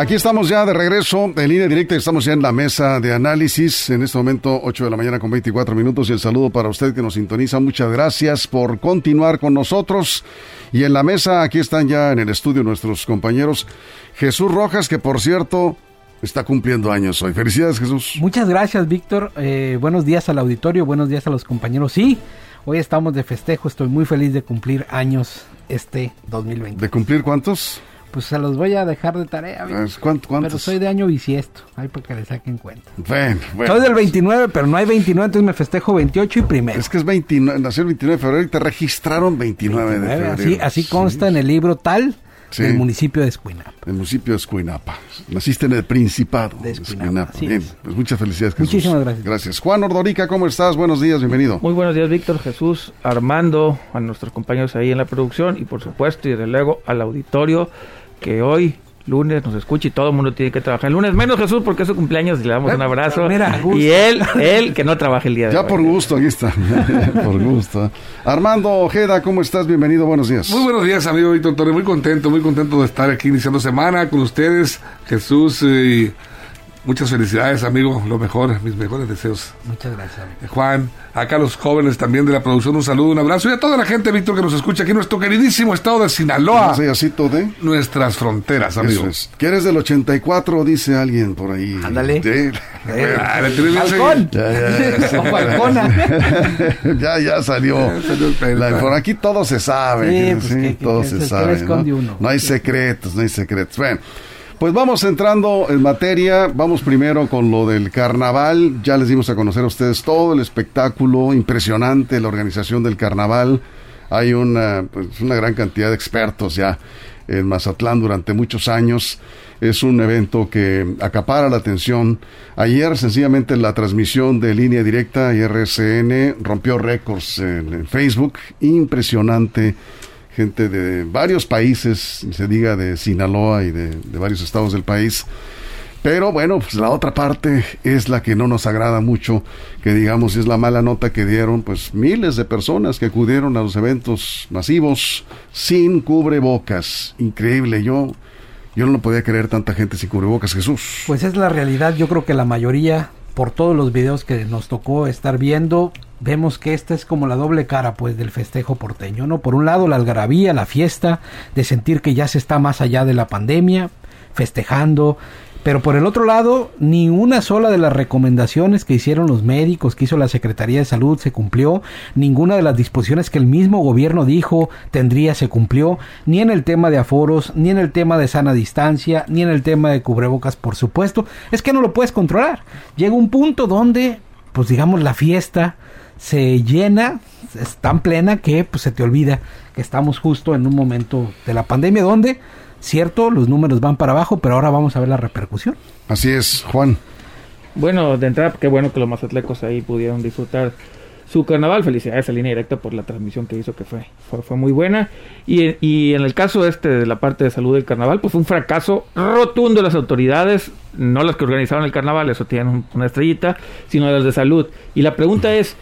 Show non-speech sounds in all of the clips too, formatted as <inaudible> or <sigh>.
Aquí estamos ya de regreso en línea directa, estamos ya en la mesa de análisis, en este momento 8 de la mañana con 24 minutos y el saludo para usted que nos sintoniza, muchas gracias por continuar con nosotros y en la mesa aquí están ya en el estudio nuestros compañeros Jesús Rojas, que por cierto está cumpliendo años hoy. Felicidades Jesús. Muchas gracias Víctor, eh, buenos días al auditorio, buenos días a los compañeros, sí, hoy estamos de festejo, estoy muy feliz de cumplir años este 2020. ¿De cumplir cuántos? Pues se los voy a dejar de tarea. ¿Cuánto, Pero soy de año bisiesto. Ahí para que le saquen cuenta. Bueno, bueno. Soy del 29, pero no hay 29, entonces me festejo 28 y primero. Es que es 29, nació el 29 de febrero y te registraron 29, de febrero. Así, así consta en el libro tal del municipio de Escuinapa. El municipio de Escuinapa. Naciste en el Principado de Escuinapa. Bien, pues muchas felicidades. Jesús. Muchísimas gracias. Gracias. Juan Ordorica, ¿cómo estás? Buenos días, bienvenido. Muy buenos días, Víctor, Jesús, Armando, a nuestros compañeros ahí en la producción y por supuesto y desde luego al auditorio que hoy lunes nos escucha y todo el mundo tiene que trabajar el lunes, menos Jesús porque es su cumpleaños y le damos un abrazo. y él, él que no trabaje el día de ya hoy. Ya por gusto, aquí está. <laughs> por gusto. Armando Ojeda, ¿cómo estás? Bienvenido, buenos días. Muy buenos días, amigo Víctor Torre. Muy contento, muy contento de estar aquí iniciando semana con ustedes, Jesús y Muchas felicidades, amigo. Lo mejor, mis mejores deseos. Muchas gracias. Juan, acá los jóvenes también de la producción, un saludo, un abrazo. Y a toda la gente, Víctor, que nos escucha aquí en nuestro queridísimo estado de Sinaloa. de nuestras fronteras, amigos. ¿Quieres del 84? Dice alguien por ahí. Ándale. Sí. Falcón. Ya, ya. ya, ya <laughs> <laughs> salió. la, aquí todo se sabe. Sí, pues, todo se sabe. ¿no? no hay secretos, no hay secretos. Bueno. Pues vamos entrando en materia, vamos primero con lo del carnaval, ya les dimos a conocer a ustedes todo el espectáculo impresionante, la organización del carnaval, hay una, pues, una gran cantidad de expertos ya en Mazatlán durante muchos años, es un evento que acapara la atención. Ayer sencillamente la transmisión de línea directa y RCN rompió récords en Facebook, impresionante gente de varios países, se diga de Sinaloa y de, varios estados del país. Pero bueno, pues la otra parte es la que no nos agrada mucho, que digamos es la mala nota que dieron pues miles de personas que acudieron a los eventos masivos sin cubrebocas. Increíble, yo yo no lo podía creer tanta gente sin cubrebocas, Jesús. Pues es la realidad, yo creo que la mayoría por todos los videos que nos tocó estar viendo, vemos que esta es como la doble cara pues del festejo porteño, ¿no? Por un lado la algarabía, la fiesta, de sentir que ya se está más allá de la pandemia, festejando, pero por el otro lado, ni una sola de las recomendaciones que hicieron los médicos, que hizo la Secretaría de Salud, se cumplió. Ninguna de las disposiciones que el mismo gobierno dijo tendría se cumplió. Ni en el tema de aforos, ni en el tema de sana distancia, ni en el tema de cubrebocas, por supuesto. Es que no lo puedes controlar. Llega un punto donde, pues digamos, la fiesta se llena, es tan plena que pues, se te olvida que estamos justo en un momento de la pandemia donde Cierto, los números van para abajo, pero ahora vamos a ver la repercusión. Así es, Juan. Bueno, de entrada, qué bueno que los mazatlecos ahí pudieron disfrutar su carnaval. Felicidades a línea directa por la transmisión que hizo, que fue, fue, muy buena. Y, y, en el caso este de la parte de salud del carnaval, pues fue un fracaso rotundo de las autoridades, no las que organizaron el carnaval, eso tienen una estrellita, sino las de salud. Y la pregunta es,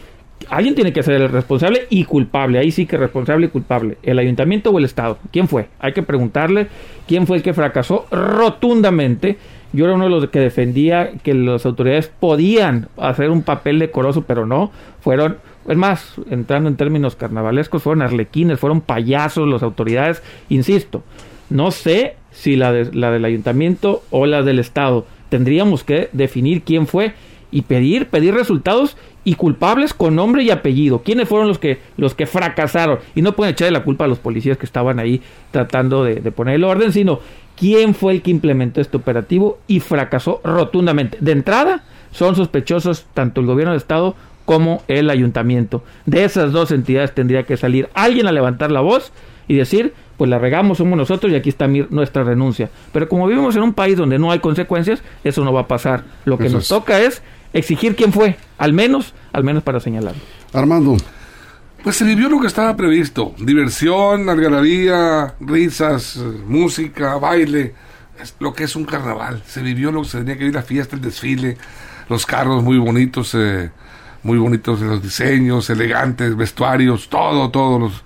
alguien tiene que ser el responsable y culpable. Ahí sí que responsable y culpable. ¿El ayuntamiento o el Estado? ¿Quién fue? Hay que preguntarle quién fue el que fracasó rotundamente. Yo era uno de los que defendía que las autoridades podían hacer un papel decoroso, pero no. Fueron, es más, entrando en términos carnavalescos, fueron arlequines, fueron payasos las autoridades. Insisto, no sé si la, de, la del ayuntamiento o la del Estado. Tendríamos que definir quién fue y pedir, pedir resultados y culpables con nombre y apellido. ¿Quiénes fueron los que, los que fracasaron? Y no pueden echarle la culpa a los policías que estaban ahí tratando de, poner el orden, sino quién fue el que implementó este operativo y fracasó rotundamente. De entrada, son sospechosos tanto el gobierno de Estado como el ayuntamiento. De esas dos entidades tendría que salir alguien a levantar la voz y decir pues la regamos, somos nosotros y aquí está nuestra renuncia. Pero como vivimos en un país donde no hay consecuencias, eso no va a pasar. Lo que nos toca es exigir quién fue, al menos, al menos para señalarlo. Armando. Pues se vivió lo que estaba previsto, diversión, algarabía, risas, música, baile, lo que es un carnaval. Se vivió lo que se tenía que vivir, la fiesta, el desfile, los carros muy bonitos, eh, muy bonitos los diseños, elegantes, vestuarios, todo, todo los,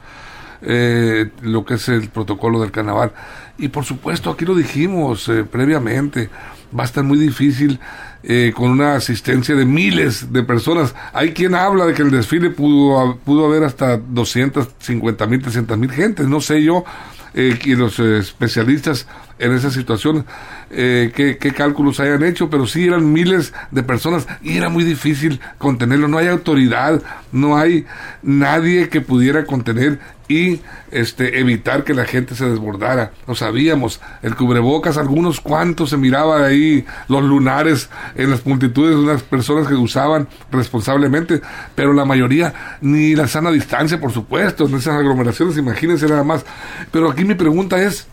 eh, lo que es el protocolo del carnaval. Y por supuesto, aquí lo dijimos eh, previamente, va a estar muy difícil eh, con una asistencia de miles de personas. Hay quien habla de que el desfile pudo, pudo haber hasta 250 mil, 300 mil gentes, no sé yo, eh, y los eh, especialistas en esa situación eh, qué, qué, cálculos hayan hecho, pero sí eran miles de personas y era muy difícil contenerlo. No hay autoridad, no hay nadie que pudiera contener y este evitar que la gente se desbordara. Lo sabíamos, el cubrebocas, algunos cuantos se miraba ahí los lunares en las multitudes de unas personas que usaban responsablemente, pero la mayoría ni la sana distancia, por supuesto, en esas aglomeraciones, imagínense nada más. Pero aquí mi pregunta es,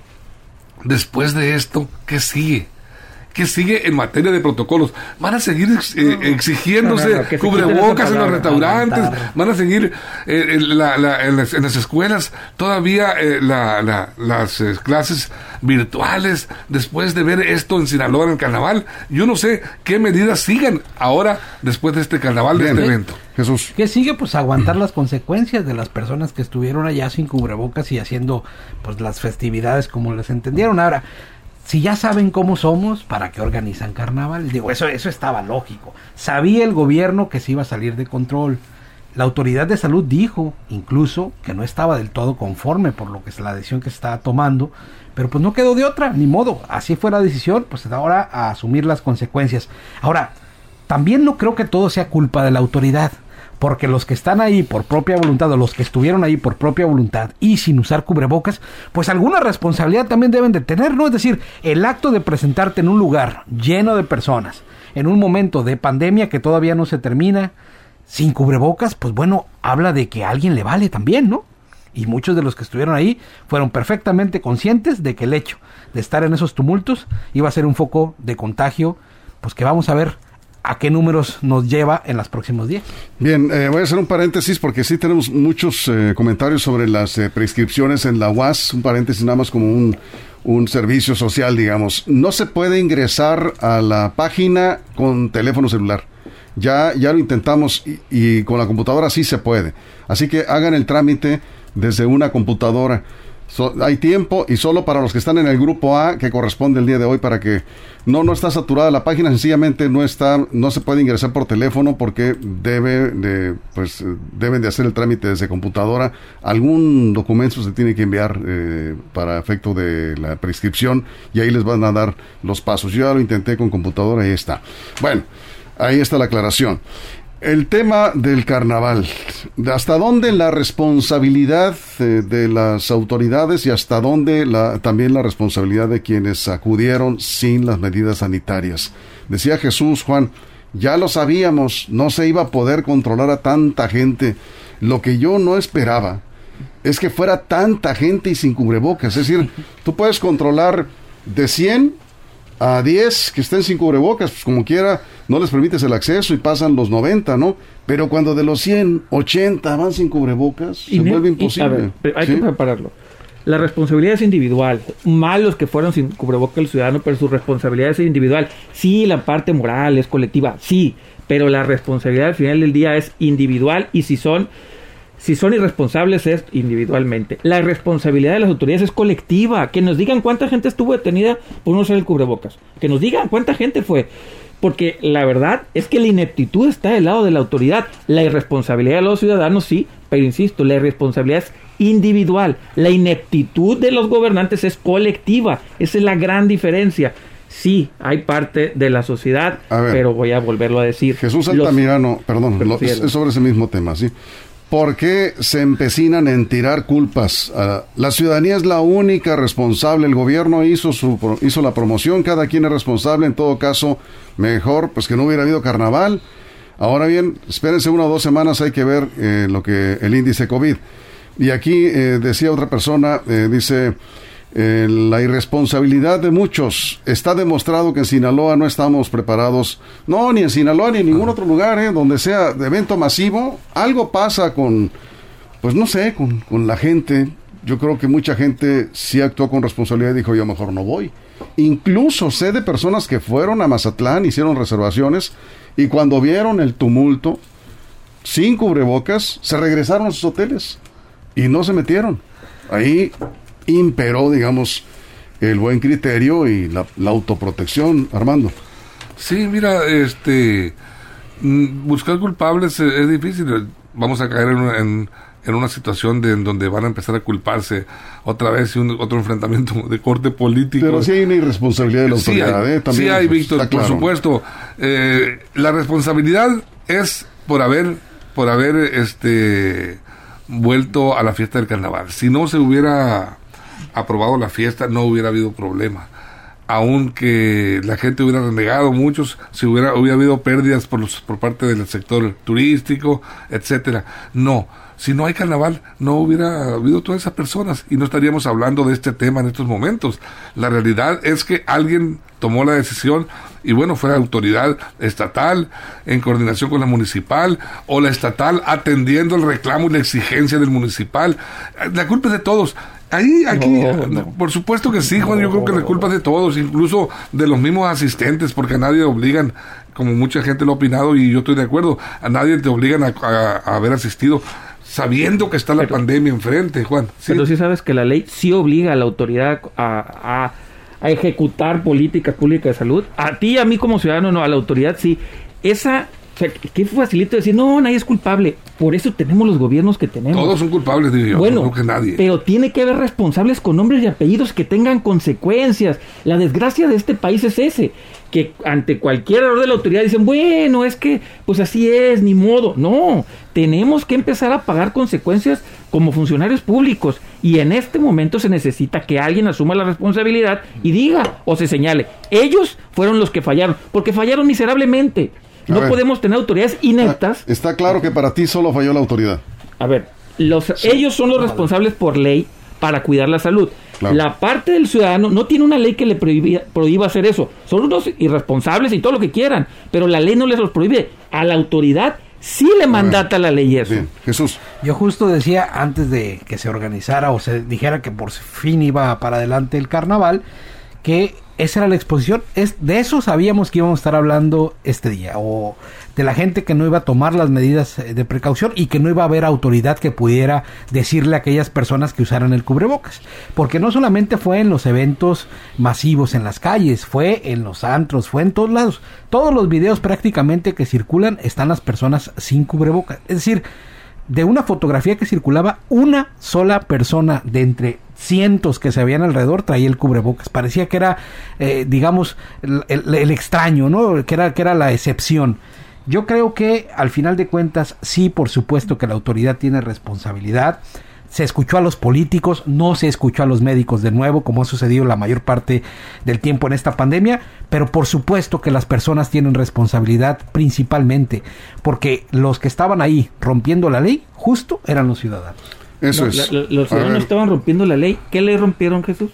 después de esto, ¿qué sigue? ¿Qué sigue en materia de protocolos? Van a seguir eh, exigiéndose cubrebocas en los restaurantes, van a seguir eh, en, las, escuelas todavía eh, las clases virtuales después de ver esto en Sinaloa en el carnaval. Yo no sé qué medidas sigan ahora después de este carnaval, de este evento. Jesús. ¿Qué sigue? Pues aguantar las consecuencias de las personas que estuvieron allá sin cubrebocas y haciendo pues las festividades como les entendieron. Ahora, si ya saben cómo somos, ¿para qué organizan carnavales? Digo, eso, eso estaba lógico. Sabía el gobierno que se iba a salir de control. La autoridad de salud dijo incluso que no estaba del todo conforme por lo que es la decisión que se estaba tomando, pero pues no quedó de otra, ni modo. Así fue la decisión, pues ahora a asumir las consecuencias. Ahora, también no creo que todo sea culpa de la autoridad porque los que están ahí por propia voluntad o los que estuvieron ahí por propia voluntad y sin usar cubrebocas, pues alguna responsabilidad también deben de tener, ¿no? Es decir, el acto de presentarte en un lugar lleno de personas, en un momento de pandemia que todavía no se termina, sin cubrebocas, pues bueno, habla de que a alguien le vale también, ¿no? Y muchos de los que estuvieron ahí fueron perfectamente conscientes de que el hecho de estar en esos tumultos iba a ser un foco de contagio, pues que vamos a ver a qué números nos lleva en los próximos días. Bien, eh, voy a hacer un paréntesis porque sí tenemos muchos eh, comentarios sobre las eh, prescripciones en la UAS, un paréntesis nada más como un, un servicio social, digamos. No se puede ingresar a la página con teléfono celular. Ya, ya lo intentamos y, y con la computadora sí se puede. Así que hagan el trámite desde una computadora hay tiempo y solo para los que están en el grupo A que corresponde el día de hoy para que no no está saturada la página sencillamente no está no se puede ingresar por teléfono porque debe de pues deben de hacer el trámite desde computadora. Algún documento se tiene que enviar eh, para efecto de la prescripción y ahí les van a dar los pasos. Yo ya lo intenté con computadora y ahí está. Bueno ahí está la aclaración el tema del carnaval. ¿Hasta dónde la responsabilidad eh, de las autoridades y hasta dónde la, también la responsabilidad de quienes acudieron sin las medidas sanitarias? Decía Jesús, Juan, ya lo sabíamos, no se iba a poder controlar a tanta gente. Lo que yo no esperaba es que fuera tanta gente y sin cubrebocas. Es decir, tú puedes controlar de 100 a 10 que estén sin cubrebocas, pues como quiera, no les permites el acceso y pasan los 90, ¿no? Pero cuando de los 100, 80 van sin cubrebocas, se vuelve imposible. hay que prepararlo. La responsabilidad es individual. Malos que fueron sin cubrebocas el ciudadano, pero su responsabilidad es individual. Sí, la parte moral es colectiva, sí, pero la responsabilidad al final del día es individual y si son si son irresponsables es individualmente. La responsabilidad de las autoridades es colectiva. Que nos digan cuánta gente estuvo detenida por no usar el cubrebocas. Que nos digan cuánta gente fue. Porque la verdad es que la ineptitud está del lado de la autoridad. La irresponsabilidad de los ciudadanos sí, pero insisto, la irresponsabilidad es individual. La ineptitud de los gobernantes es colectiva. Esa es la gran diferencia. Sí, hay parte de la sociedad, pero voy a volverlo a decir. Jesús Altamirano, perdón, es sobre ese mismo tema, ¿sí? ¿Por qué se empecinan en tirar culpas? Ah, la ciudadanía es la única responsable. El gobierno hizo, su, hizo la promoción, cada quien es responsable. En todo caso, mejor pues que no hubiera habido carnaval. Ahora bien, espérense una o dos semanas, hay que ver eh, lo que el índice COVID. Y aquí eh, decía otra persona, eh, dice, eh, la irresponsabilidad de muchos. Está demostrado que en Sinaloa no estamos preparados, no, ni en Sinaloa ni en ningún otro lugar, donde sea de evento masivo, algo pasa con, pues no sé, con, con la gente. Yo creo que mucha gente sí actuó con responsabilidad y dijo, yo mejor no voy. Incluso sé de personas que fueron a Mazatlán, hicieron reservaciones y cuando vieron el tumulto, sin cubrebocas, se regresaron a sus hoteles y no se metieron. Ahí imperó, digamos, el buen criterio y la, autoprotección, Armando. Sí, mira, este, mm, buscar culpables es, difícil. Vamos a caer en, en, una situación de, en donde van a empezar a culparse otra vez y un, otro enfrentamiento de corte político. Pero sí hay una irresponsabilidad de la autoridad, hay, ¿eh? También, sí hay, Víctor, por supuesto. Eh, la responsabilidad es por haber, por haber, este, vuelto a la fiesta del carnaval. Si no se hubiera aprobado la fiesta, no hubiera habido problema. Aunque la gente hubiera renegado muchos, si hubiera, hubiera habido pérdidas por, los, por parte del sector turístico, etcétera. No, si no hay carnaval, no hubiera habido todas esas personas y no estaríamos hablando de este tema en estos momentos. La realidad es que alguien tomó la decisión y bueno, fue la autoridad estatal en coordinación con la municipal o la estatal atendiendo el reclamo y la exigencia del municipal. La culpa es de todos. Ahí, aquí, por supuesto que sí, Juan, yo creo que la culpa es de todos, incluso de los mismos asistentes, porque a nadie obligan, como mucha gente lo ha opinado y yo estoy de acuerdo, a nadie te obligan a, haber asistido sabiendo que está la pandemia enfrente, Juan. Pero sí sabes que la ley sí obliga a la autoridad a, a, ejecutar políticas públicas de salud. A ti a mí como ciudadano, no, a la autoridad sí. Esa sea, qué facilito decir, no, nadie es culpable. Por eso tenemos los gobiernos que tenemos. Todos son culpables, digo yo. Bueno, no que nadie. pero tiene que haber responsables con nombres y apellidos que tengan consecuencias. La desgracia de este país es ese, que ante cualquier error de la autoridad dicen, bueno, es que, pues así es, ni modo. No, tenemos que empezar a pagar consecuencias como funcionarios públicos. Y en este momento se necesita que alguien asuma la responsabilidad y diga o se señale, ellos fueron los que fallaron, porque fallaron miserablemente no podemos tener autoridades ineptas. Ah, está claro que para ti solo falló la autoridad. A ver, los, ellos son los responsables por ley para cuidar la salud. La parte del ciudadano no tiene una ley que le prohíba, hacer eso. Son unos irresponsables y todo lo que quieran, pero la ley no les los prohíbe. A la autoridad sí le mandata la ley eso. Jesús. Yo justo decía antes de que se organizara o se dijera que por fin iba para adelante el carnaval, que esa era la exposición. Es, de eso sabíamos que íbamos a estar hablando este día. O de la gente que no iba a tomar las medidas eh, de precaución y que no iba a haber autoridad que pudiera decirle a aquellas personas que usaran el cubrebocas. Porque no solamente fue en los eventos masivos en las calles, fue en los antros, fue en todos lados. Todos los videos prácticamente que circulan están las personas sin cubrebocas. Es decir, de una fotografía que circulaba, una sola persona de entre cientos que se habían alrededor traía el cubrebocas. Parecía que era, eh, digamos, el, extraño, ¿no? Que era, que era la excepción. Yo creo que al final de cuentas, sí, por supuesto que la autoridad tiene responsabilidad se escuchó a los políticos, no se escuchó a los médicos de nuevo, como ha sucedido la mayor parte del tiempo en esta pandemia, pero por supuesto que las personas tienen responsabilidad principalmente, porque los que estaban ahí rompiendo la ley, justo eran los ciudadanos. Eso es. los ciudadanos estaban rompiendo la ley. ¿Qué le rompieron, Jesús?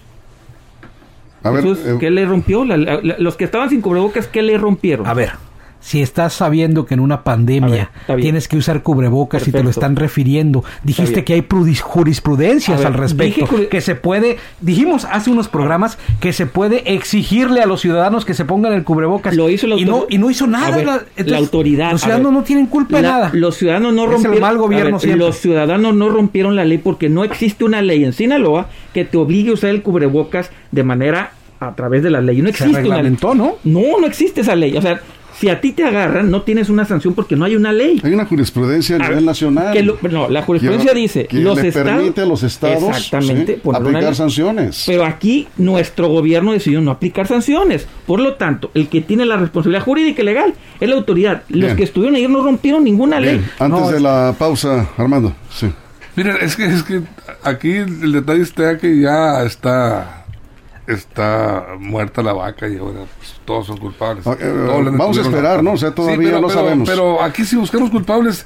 A ver, eh, ¿qué le rompió? los que estaban sin cubrebocas, ¿qué le rompieron? A ver, si estás sabiendo que en una pandemia tienes que usar cubrebocas y te lo están refiriendo, dijiste que hay jurisprudencias al respecto, que se puede, dijimos hace unos programas que se puede exigirle a los ciudadanos que se pongan el cubrebocas lo hizo y, no, y no hizo nada la, autoridad. Los ciudadanos no tienen culpa de nada. Los ciudadanos no rompieron mal gobierno Los ciudadanos no rompieron la ley porque no existe una ley en Sinaloa que te obligue a usar el cubrebocas de manera a través de la ley. No existe una ley. ¿no? No, no existe esa ley. O sea, si a ti te agarran, no tienes una sanción porque no hay una ley. Hay una jurisprudencia a nivel nacional. no, la jurisprudencia dice que los le permite a los estados exactamente, aplicar sanciones. Pero aquí nuestro gobierno decidió no aplicar sanciones. Por lo tanto, el que tiene la responsabilidad jurídica y legal es la autoridad. Los que estuvieron ayer no rompieron ninguna ley. Antes de la pausa, Armando. Sí. Mira, es que, es que aquí el detalle está que ya está está muerta la vaca y ahora pues, todos son culpables. Eh, vamos a esperar, ¿no? O sea, todavía no sabemos. Pero aquí si buscamos culpables,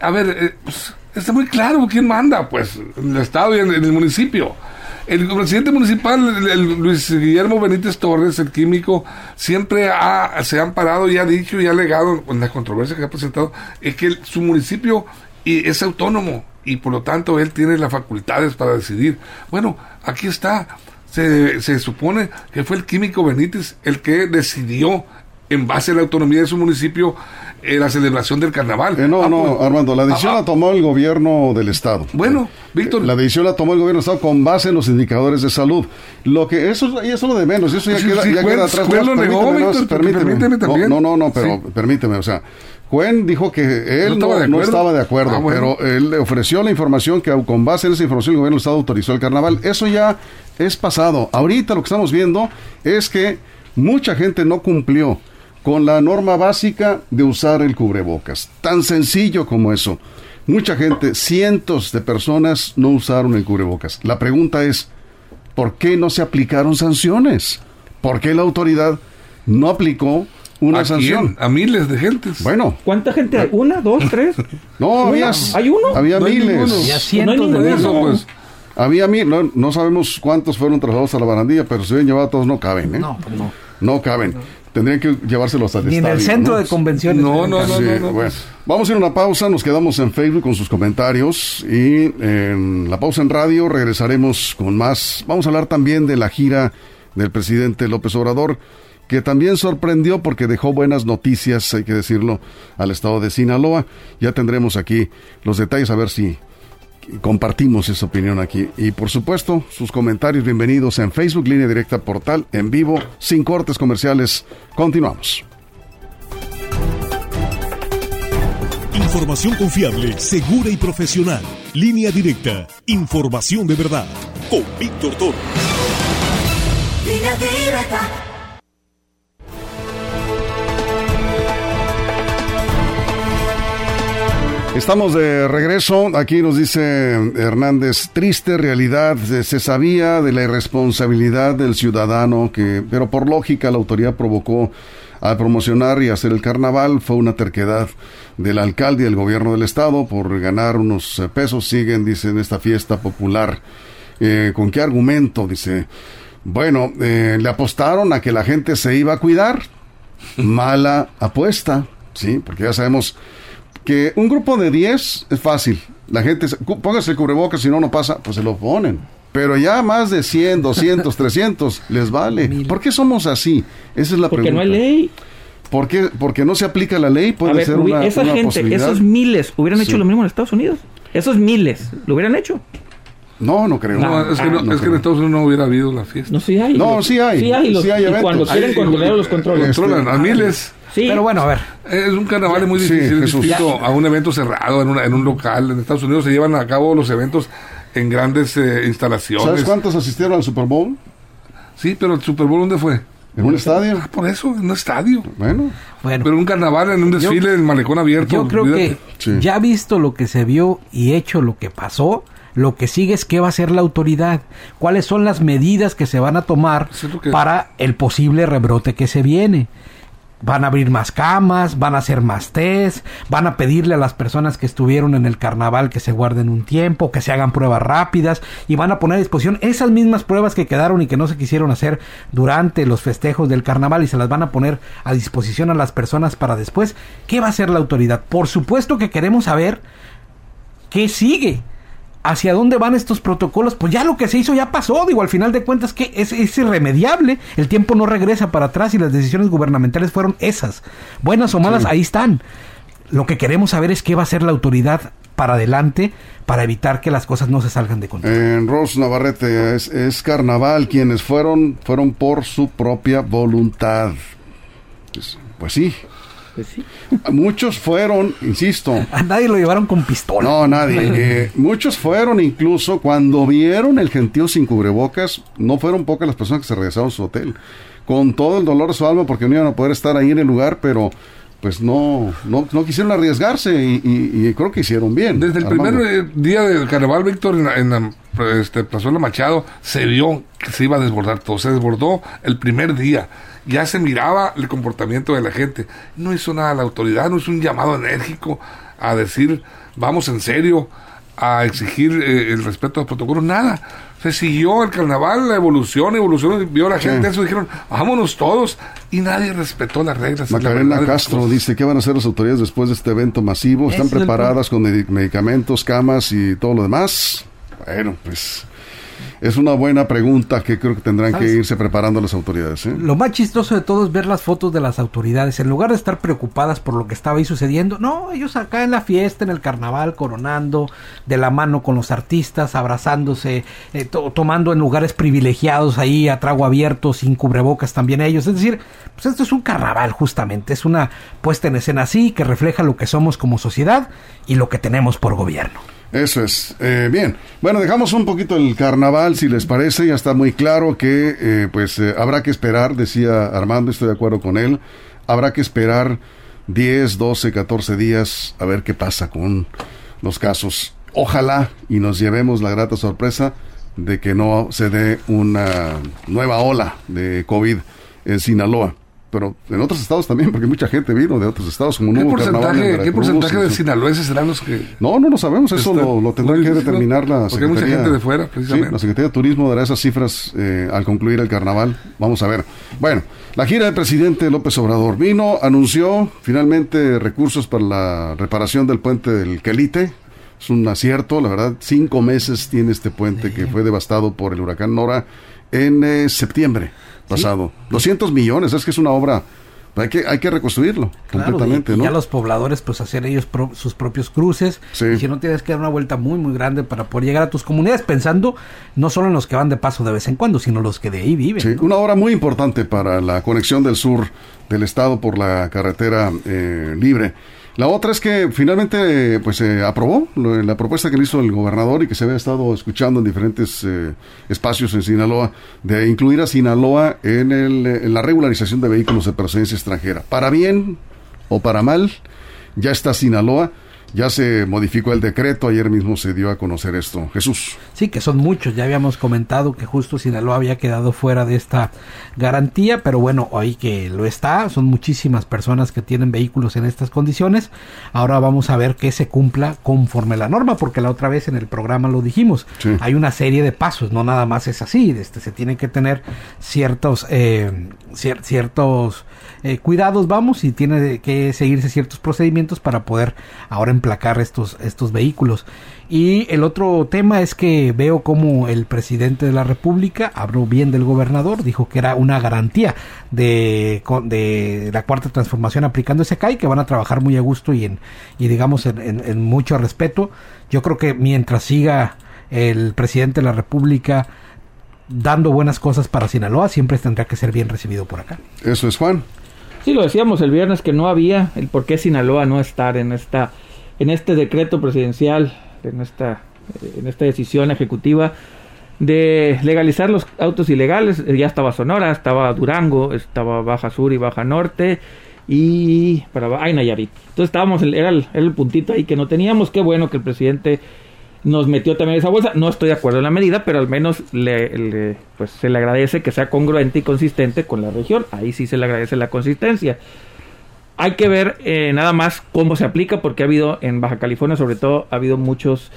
a ver, eh, pues, está muy claro quién manda, pues, en el Estado y en, el municipio. El presidente municipal, Luis Guillermo Benítez Torres, el químico, siempre ha, se han parado y ha dicho y ha alegado en la controversia que ha presentado, es que su municipio es autónomo y por lo tanto él tiene las facultades para decidir. Bueno, aquí está. Se, se supone que fue el químico Benítez el que decidió en base a la autonomía de su municipio eh, la celebración del carnaval. Eh, no, ah, no, pues, Armando, la decisión la tomó el gobierno del Estado. Bueno, Víctor. La decisión la tomó el gobierno del Estado con base en los indicadores de salud. Lo que eso es lo de menos, eso ya queda, ya queda atrás. permíteme, también. No, no, no, pero permíteme, o sea, Cuen dijo que él no estaba de acuerdo, ah, pero él le ofreció la información que con base en esa información el gobierno del Estado autorizó el carnaval. Eso ya es pasado. Ahorita lo que estamos viendo es que mucha gente no cumplió con la norma básica de usar el cubrebocas. Tan sencillo como eso. Mucha gente, cientos de personas no usaron el cubrebocas. La pregunta es, ¿por qué no se aplicaron sanciones? ¿Por qué la autoridad no aplicó una sanción? A miles de gentes. Bueno. ¿Cuánta gente hay? ¿Una, dos, tres? No, había, ¿Hay uno? Había miles. Ya cientos de pues. Había mil, no, sabemos cuántos fueron trasladados a la barandilla, pero si bien llevado todos no caben, ¿eh? No, pues no. No caben tendrían que llevárselos al Ni en el centro de convenciones. No, no, no, no, Bueno, vamos a ir a una pausa, nos quedamos en Facebook con sus comentarios y en la pausa en radio regresaremos con más. Vamos a hablar también de la gira del presidente López Obrador, que también sorprendió porque dejó buenas noticias, hay que decirlo, al estado de Sinaloa. Ya tendremos aquí los detalles a ver si compartimos esa opinión aquí. Y por supuesto, sus comentarios bienvenidos en Facebook, línea directa portal, en vivo, sin cortes comerciales. Continuamos. Información confiable, segura y profesional. Línea directa. Información de verdad. Con Víctor Toro. Línea directa. Estamos de regreso. Aquí nos dice Hernández, triste realidad. Se sabía de la irresponsabilidad del ciudadano, que, pero por lógica la autoridad provocó a promocionar y hacer el carnaval. Fue una terquedad del alcalde y del gobierno del estado por ganar unos pesos. Siguen, dice, en esta fiesta popular. Eh, ¿Con qué argumento? Dice, bueno, eh, le apostaron a que la gente se iba a cuidar. <laughs> Mala apuesta, sí, porque ya sabemos que un grupo de 10 es fácil. La gente, póngase el cubrebocas, si no, no pasa, pues se lo ponen. Pero ya más de 100, 200, 300 les vale. ¿Por qué somos así? Esa es la Porque pregunta. Porque no hay ley. ¿Por qué? Porque no se aplica la ley. Puede ser una, esa gente, esos miles, hubieran hecho lo mismo en Estados Unidos. Esos miles, ¿lo hubieran hecho? No, no creo. No, es, que, no, es que, en Estados Unidos no hubiera habido la fiesta. No, sí hay. No, sí hay. Sí hay, los, sí hay. Y cuando quieren controlar los controlan. Controlan a miles. Sí. Pero bueno, a ver. Es un carnaval muy difícil, distinto a un evento cerrado en, una, en un local. En Estados Unidos se llevan a cabo los eventos en grandes eh, instalaciones. ¿Sabes cuántos asistieron al Super Bowl? Sí, pero el Super Bowl ¿dónde fue? ¿En un estadio? Ah, por eso, en un estadio. Bueno. bueno pero un carnaval en un desfile en malecón abierto. Yo creo que ya visto lo que se vio y hecho lo que pasó, lo que sigue es qué va a hacer la autoridad, cuáles son las medidas que se van a tomar para el posible rebrote que se viene van a abrir más camas, van a hacer más test, van a pedirle a las personas que estuvieron en el carnaval que se guarden un tiempo, que se hagan pruebas rápidas y van a poner a disposición esas mismas pruebas que quedaron y que no se quisieron hacer durante los festejos del carnaval y se las van a poner a disposición a las personas para después. ¿Qué va a hacer la autoridad? Por supuesto que queremos saber qué sigue hacia dónde van estos protocolos, pues ya lo que se hizo ya pasó, digo, al final de cuentas que es, irremediable, el tiempo no regresa para atrás y las decisiones gubernamentales fueron esas, buenas o malas, ahí están. Lo que queremos saber es qué va a hacer la autoridad para adelante para evitar que las cosas no se salgan de control. En Ros Navarrete es, es carnaval, quienes fueron fueron por su propia voluntad. Pues, pues sí, pues muchos fueron, insisto. <laughs> A nadie lo llevaron con pistola. No, nadie. <laughs> Eh, muchos fueron incluso cuando vieron el gentío sin cubrebocas, no fueron pocas las personas que se regresaron a su hotel. Con todo el dolor de su alma porque no iban a poder estar ahí en el lugar, pero pues no, no, no quisieron arriesgarse y, creo que hicieron bien. Desde el primer eh, día del carnaval, Víctor, en la, en la este, Machado, se vio que se iba a desbordar todo. Se desbordó el primer día ya se miraba el comportamiento de la gente. No hizo nada la autoridad, no hizo un llamado enérgico a decir, vamos en serio, a exigir eh, el respeto a los protocolos, nada. Se siguió el carnaval, la evolución, evolución, vio la gente eso, dijeron, vámonos todos, y nadie respetó las reglas. Macarena Castro dice, ¿qué van a hacer las autoridades después de este evento masivo? ¿Están preparadas con medicamentos, camas y todo lo demás? Bueno, pues es una buena pregunta que creo que tendrán que irse preparando las autoridades. ¿eh? Lo más chistoso de todo es ver las fotos de las autoridades. En lugar de estar preocupadas por lo que estaba ahí sucediendo, no, ellos acá en la fiesta, en el carnaval, coronando, de la mano con los artistas, abrazándose, eh, tomando en lugares privilegiados ahí a trago abierto, sin cubrebocas también ellos. Es decir, pues esto es un carnaval justamente, es una puesta en escena así que refleja lo que somos como sociedad y lo que tenemos por gobierno. Eso es. Eh, bien. Bueno, dejamos un poquito el carnaval, si les parece. Ya está muy claro que, eh, pues, eh, habrá que esperar, decía Armando, estoy de acuerdo con él. Habrá que esperar 10, 12, 14 días a ver qué pasa con los casos. Ojalá y nos llevemos la grata sorpresa de que no se dé una nueva ola de COVID en Sinaloa pero en otros estados también, porque mucha gente vino de otros estados, como ¿Qué porcentaje, ¿Qué porcentaje de sinaloenses serán los que...? No, no lo sabemos, eso lo, lo tendrán que determinar la Secretaría. Porque hay mucha gente de fuera, precisamente. Sí, la Secretaría de Turismo dará esas cifras eh, al concluir el carnaval. Vamos a ver. Bueno, la gira del presidente López Obrador vino, anunció finalmente recursos para la reparación del puente del Quelite. Es un acierto, la verdad, cinco meses tiene este puente que fue devastado por el huracán Nora en eh, septiembre pasado. 200 millones, es que es una obra hay que, hay que reconstruirlo completamente, Ya los pobladores pues hacían ellos sus propios cruces. Y si no tienes que dar una vuelta muy muy grande para poder llegar a tus comunidades pensando no solo en los que van de paso de vez en cuando, sino los que de ahí viven. una obra muy importante para la conexión del sur del estado por la carretera eh, libre. La otra es que finalmente pues se aprobó la propuesta que le hizo el gobernador y que se había estado escuchando en diferentes eh, espacios en Sinaloa de incluir a Sinaloa en, el, en la regularización de vehículos de procedencia extranjera. Para bien o para mal, ya está Sinaloa ya se modificó el decreto, ayer mismo se dio a conocer esto. Jesús. Sí, que son muchos, ya habíamos comentado que justo Sinaloa había quedado fuera de esta garantía, pero bueno, hoy que lo está, son muchísimas personas que tienen vehículos en estas condiciones. Ahora vamos a ver que se cumpla conforme la norma, porque la otra vez en el programa lo dijimos, hay una serie de pasos, no nada más es así, este, se tienen que tener ciertos, eh, ciertos eh, cuidados, vamos, y tiene que seguirse ciertos procedimientos para poder ahora emplacar estos, estos vehículos. Y el otro tema es que veo como el presidente de la República habló bien del gobernador, dijo que era una garantía de, de la cuarta transformación aplicándose acá y que van a trabajar muy a gusto y, en, y digamos en mucho respeto. Yo creo que mientras siga el presidente de la República dando buenas cosas para Sinaloa, siempre tendrá que ser bien recibido por acá. Eso es Juan. Sí, lo decíamos el viernes que no había el por qué Sinaloa no estar en esta en este decreto presidencial, en esta en esta decisión ejecutiva de legalizar los autos ilegales. Ya estaba Sonora, estaba Durango, estaba Baja Sur y Baja Norte y para ay Nayarit. Entonces estábamos era el, era el puntito ahí que no teníamos. Qué bueno que el presidente nos metió también esa bolsa. No estoy de acuerdo en la medida, pero al menos le, pues se le agradece que sea congruente y consistente con la región. Ahí sí se le agradece la consistencia. Hay que ver eh, nada más cómo se aplica, porque ha habido en Baja California, sobre todo, ha habido muchos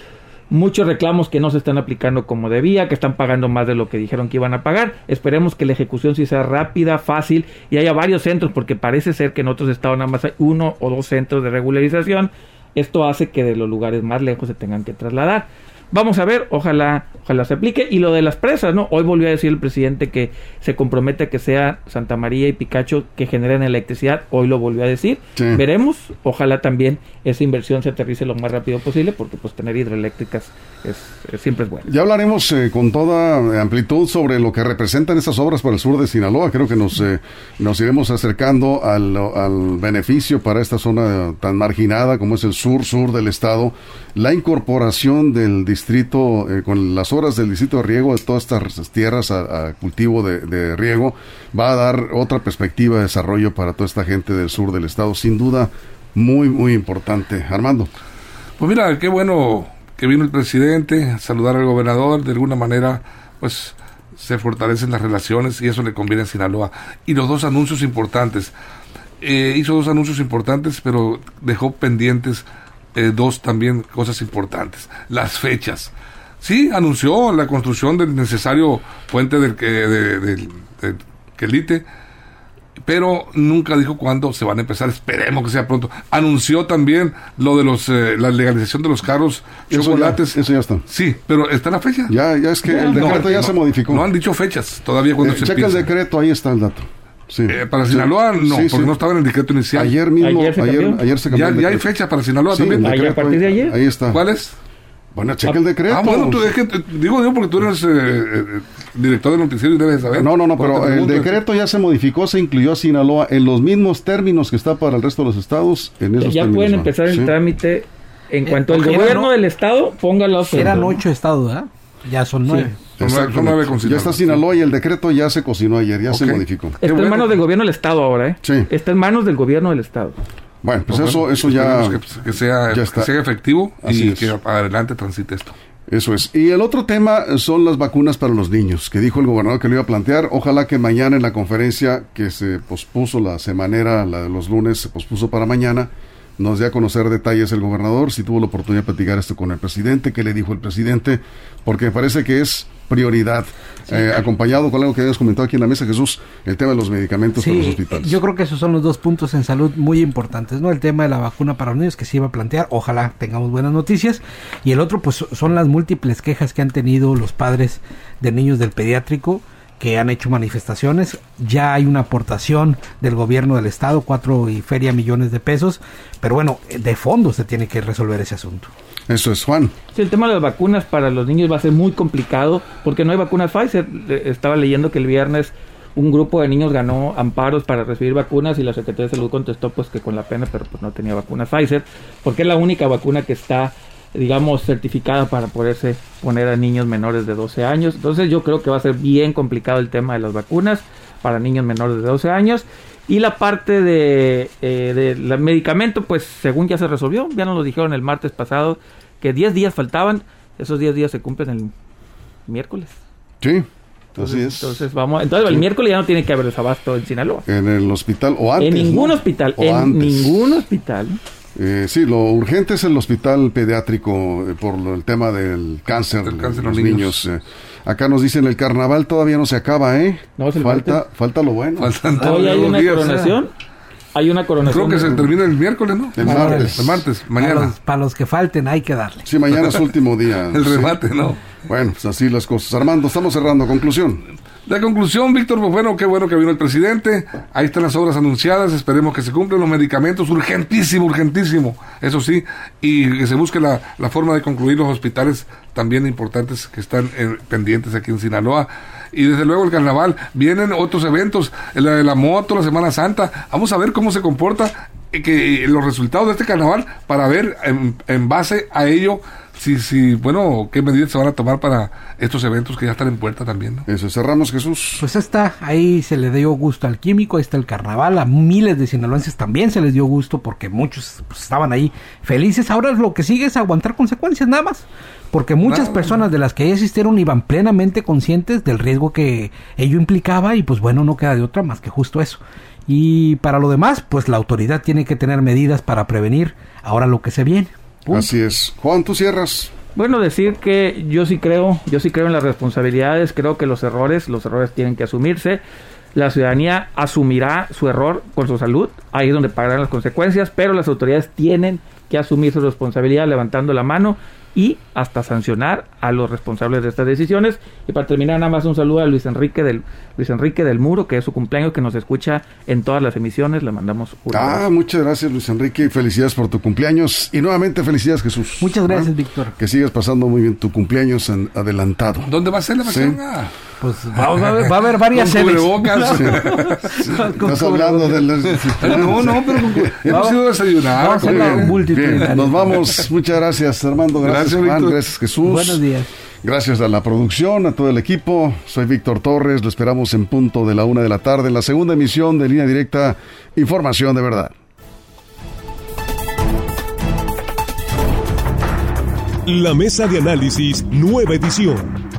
muchos reclamos que no se están aplicando como debía, que están pagando más de lo que dijeron que iban a pagar. Esperemos que la ejecución sí sea rápida, fácil y haya varios centros, porque parece ser que en otros estados nada más hay uno o dos centros de regularización esto hace que de los lugares más lejos se tengan que trasladar. Vamos a ver, ojalá, ojalá se aplique. Y lo de las presas, ¿no? Hoy volvió a decir el presidente que se compromete a que sea Santa María y Picacho que generen electricidad. Hoy lo volvió a decir. Veremos. Ojalá también esa inversión se aterrice lo más rápido posible, porque pues tener hidroeléctricas es, siempre es bueno. Ya hablaremos eh, con toda amplitud sobre lo que representan estas obras para el sur de Sinaloa. Creo que nos, eh, nos iremos acercando al, al beneficio para esta zona tan marginada como es el sur-sur del estado. La incorporación del distrito distrito, eh, con las horas del distrito de riego de todas estas tierras a, cultivo de, riego, va a dar otra perspectiva de desarrollo para toda esta gente del sur del estado. Sin duda, muy, muy importante. Armando. Pues mira, qué bueno que vino el presidente saludar al gobernador. De alguna manera, pues se fortalecen las relaciones y eso le conviene a Sinaloa. Y los dos anuncios importantes. Eh, hizo dos anuncios importantes, pero dejó pendientes eh, dos también cosas importantes. Las fechas. Sí, anunció la construcción del necesario puente del, de, del, Quelite, pero nunca dijo cuándo se van a empezar. Esperemos que sea pronto. Anunció también lo de los eh, la legalización de los carros chocolates. eso ya está. Sí, pero está la fecha. Ya, ya es que el decreto ya se modificó. No han dicho fechas todavía cuando eh, se Checa el decreto, ahí está el dato. Sí. Eh, para Sinaloa no, porque no estaba en el decreto inicial. Ayer mismo, ayer se, ayer, se cambió. Ya, ya hay fecha para Sinaloa también. a partir de ayer. Ahí está. ¿Cuál es? Bueno, cheque el decreto. Ah, bueno, tú es que, digo, digo porque tú eres eh, eh, director de noticiero y debes saber. No, no, no, pero el decreto ya se modificó, se incluyó a Sinaloa en los mismos términos que está para el resto de los estados. En esos ya pueden empezar el trámite en cuanto el gobierno del estado ponga la Eran ocho estados, ¿verdad? Ya son nueve. Ya está Sinaloa y el decreto ya se cocinó ayer, ya se modificó. Está en manos del gobierno del estado ahora, ¿eh? Sí. Está en manos del gobierno del estado. Bueno, pues, eso, eso ya, que, sea, que sea efectivo y que adelante transite esto. Eso es. Y el otro tema son las vacunas para los niños, que dijo el gobernador que lo iba a plantear. Ojalá que mañana en la conferencia que se pospuso la semanera, la de los lunes, se pospuso para mañana, nos dé a conocer detalles el gobernador, si tuvo la oportunidad de platicar esto con el presidente, qué le dijo el presidente, porque me parece que es prioridad, eh, acompañado con algo que habías comentado aquí en la mesa, Jesús, el tema de los medicamentos para los hospitales. Yo creo que esos son los dos puntos en salud muy importantes, ¿no? El tema de la vacuna para los niños que se iba a plantear, ojalá tengamos buenas noticias, y el otro pues son las múltiples quejas que han tenido los padres de niños del pediátrico, que han hecho manifestaciones. Ya hay una aportación del gobierno del estado, cuatro y feria millones de pesos, pero bueno, de fondo se tiene que resolver ese asunto. Eso es, Juan. Sí, el tema de las vacunas para los niños va a ser muy complicado porque no hay vacunas Pfizer. Estaba leyendo que el viernes un grupo de niños ganó amparos para recibir vacunas y la Secretaría de Salud contestó pues que con la pena, pero pues no tenía vacunas Pfizer, porque es la única vacuna que está digamos, certificada para poderse poner a niños menores de 12 años. Entonces yo creo que va a ser bien complicado el tema de las vacunas para niños menores de 12 años. Y la parte de, eh, del medicamento, pues según ya se resolvió, ya nos lo dijeron el martes pasado, que 10 días faltaban, esos 10 días se cumplen el miércoles. Sí. Entonces, entonces vamos, entonces el miércoles ya no tiene que haber desabasto en Sinaloa. En el hospital o antes. En ningún hospital, en ningún hospital. Eh, sí, lo urgente es el hospital pediátrico eh, por el tema del cáncer, de los niños. Eh. acá nos dicen el carnaval todavía no se acaba, ¿eh? No, falta, falta lo bueno. Faltan Hoy hay una coronación. Hay una coronación. Creo que se termina el miércoles, ¿no? El martes. El martes, mañana. Para los, que falten hay que darle. Sí, mañana es <laughs> último día. el remate, ¿no? Bueno, pues así las cosas. Armando, estamos cerrando. Conclusión. La conclusión, Víctor, pues bueno, qué bueno que vino el presidente. Ahí están las obras anunciadas. Esperemos que se cumplan los medicamentos. Urgentísimo, urgentísimo. Eso sí. Y que se busque la, forma de concluir los hospitales también importantes que están eh, pendientes aquí en Sinaloa. Y desde luego el carnaval. Vienen otros eventos. La de la moto, la Semana Santa. Vamos a ver cómo se comporta eh, que, los resultados de este carnaval para ver en, en base a ello sí, sí, bueno, ¿qué medidas se van a tomar para estos eventos que ya están en puerta también? Eso, cerramos Jesús. Pues está, ahí se le dio gusto al químico, ahí está el carnaval, a miles de sinaloenses también se les dio gusto porque muchos pues, estaban ahí felices. Ahora lo que sigue es aguantar consecuencias nada más. Porque muchas personas de las que ahí asistieron iban plenamente conscientes del riesgo que ello implicaba y pues bueno, no queda de otra más que justo eso. Y para lo demás, pues la autoridad tiene que tener medidas para prevenir ahora lo que se viene. Así es. Juan, tú cierras. Bueno, decir que yo sí creo, yo sí creo en las responsabilidades, creo que los errores, los errores tienen que asumirse. La ciudadanía asumirá su error con su salud, ahí es donde pagarán las consecuencias, pero las autoridades tienen que asumir su responsabilidad levantando la mano y hasta sancionar a los responsables de estas decisiones. Y para terminar, nada más un saludo a Luis Enrique del Luis Enrique del Muro, que es su cumpleaños, que nos escucha en todas las emisiones. Le mandamos un Ah, muchas gracias Luis Enrique, felicidades por tu cumpleaños y nuevamente felicidades Jesús. Muchas gracias, Víctor. Que sigas pasando muy bien tu cumpleaños en adelantado. ¿Dónde va a ser la Pues va, a haber, va, a haber, varias sedes. <laughs> Estás hablando del... no, no, pero hemos ido a desayunar. nos vamos. Muchas gracias, Armando. Gracias. Gracias, Jesús. Buenos días. Gracias a la producción, a todo el equipo. Soy Víctor Torres. Lo esperamos en punto de la una de la tarde en la segunda emisión de Línea Directa Información de Verdad. La mesa de análisis, nueva edición.